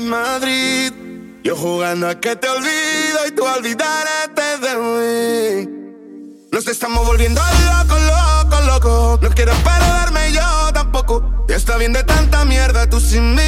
Madrid. Yo jugando a que te olvido y tú olvidarte de mí. Nos estamos volviendo locos, locos, locos. No quiero perderme yo tampoco. Ya está bien de tanta mierda, tú sin mí,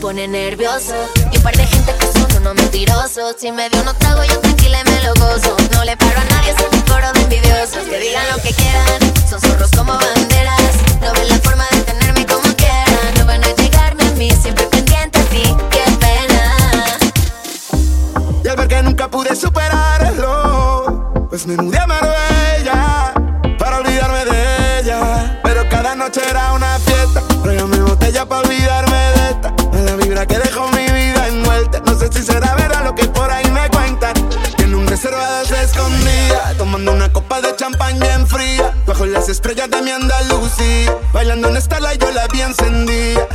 pone nervioso. Y un par de gente que son unos mentirosos. Si me dio no trago, yo tranquila y me lo gozo. No le paro a nadie, son un coro de envidiosos. Que digan lo que quieran, son zorros como banderas. No ven la forma de tenerme como quieran. No van a llegarme a mí, siempre pendiente a ti. Qué pena. Y al ver que nunca pude superarlo, pues me mudé a Marbella para olvidarme de ella. Pero cada noche era una una copa de champán bien fría. Bajo las estrellas de mi Andalucía, bailando en esta y yo la vi encendida.